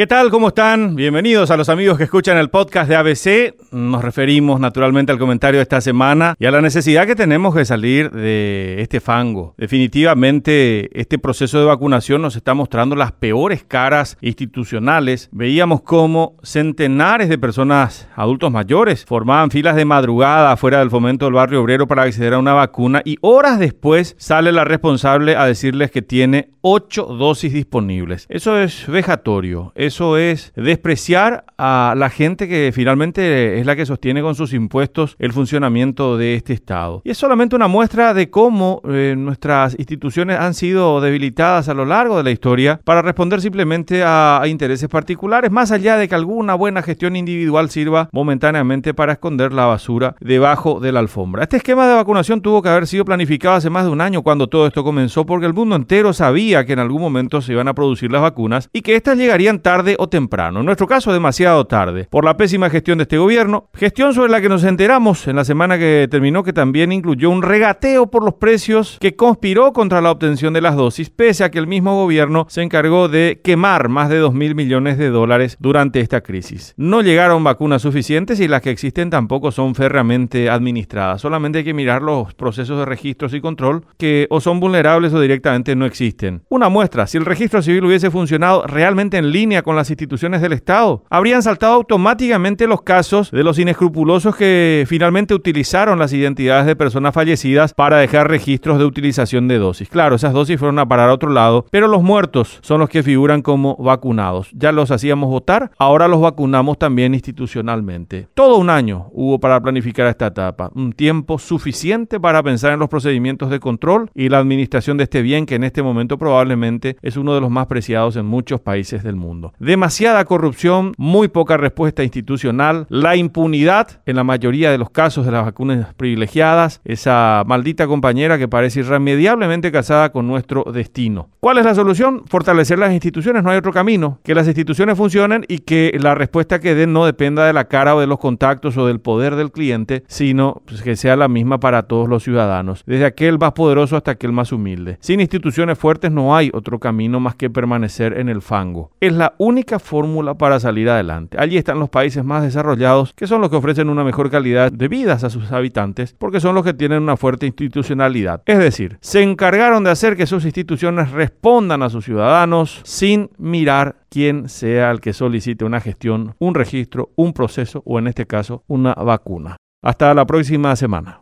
¿Qué tal? ¿Cómo están? Bienvenidos a los amigos que escuchan el podcast de ABC. Nos referimos naturalmente al comentario de esta semana y a la necesidad que tenemos de salir de este fango. Definitivamente este proceso de vacunación nos está mostrando las peores caras institucionales. Veíamos cómo centenares de personas, adultos mayores, formaban filas de madrugada fuera del fomento del barrio obrero para acceder a una vacuna y horas después sale la responsable a decirles que tiene ocho dosis disponibles. Eso es vejatorio eso es despreciar a la gente que finalmente es la que sostiene con sus impuestos el funcionamiento de este Estado. Y es solamente una muestra de cómo eh, nuestras instituciones han sido debilitadas a lo largo de la historia para responder simplemente a, a intereses particulares, más allá de que alguna buena gestión individual sirva momentáneamente para esconder la basura debajo de la alfombra. Este esquema de vacunación tuvo que haber sido planificado hace más de un año cuando todo esto comenzó, porque el mundo entero sabía que en algún momento se iban a producir las vacunas y que éstas llegarían tarde tarde o temprano. En nuestro caso, demasiado tarde, por la pésima gestión de este gobierno, gestión sobre la que nos enteramos en la semana que terminó que también incluyó un regateo por los precios que conspiró contra la obtención de las dosis, pese a que el mismo gobierno se encargó de quemar más de 2 mil millones de dólares durante esta crisis. No llegaron vacunas suficientes y las que existen tampoco son férreamente administradas. Solamente hay que mirar los procesos de registros y control que o son vulnerables o directamente no existen. Una muestra, si el registro civil hubiese funcionado realmente en línea con las instituciones del Estado. Habrían saltado automáticamente los casos de los inescrupulosos que finalmente utilizaron las identidades de personas fallecidas para dejar registros de utilización de dosis. Claro, esas dosis fueron a parar a otro lado, pero los muertos son los que figuran como vacunados. Ya los hacíamos votar, ahora los vacunamos también institucionalmente. Todo un año hubo para planificar esta etapa, un tiempo suficiente para pensar en los procedimientos de control y la administración de este bien que en este momento probablemente es uno de los más preciados en muchos países del mundo demasiada corrupción, muy poca respuesta institucional, la impunidad en la mayoría de los casos de las vacunas privilegiadas, esa maldita compañera que parece irremediablemente casada con nuestro destino. ¿Cuál es la solución? Fortalecer las instituciones, no hay otro camino. Que las instituciones funcionen y que la respuesta que den no dependa de la cara o de los contactos o del poder del cliente, sino pues, que sea la misma para todos los ciudadanos, desde aquel más poderoso hasta aquel más humilde. Sin instituciones fuertes no hay otro camino más que permanecer en el fango. Es la única fórmula para salir adelante. Allí están los países más desarrollados, que son los que ofrecen una mejor calidad de vida a sus habitantes, porque son los que tienen una fuerte institucionalidad. Es decir, se encargaron de hacer que sus instituciones respondan a sus ciudadanos sin mirar quién sea el que solicite una gestión, un registro, un proceso o en este caso una vacuna. Hasta la próxima semana.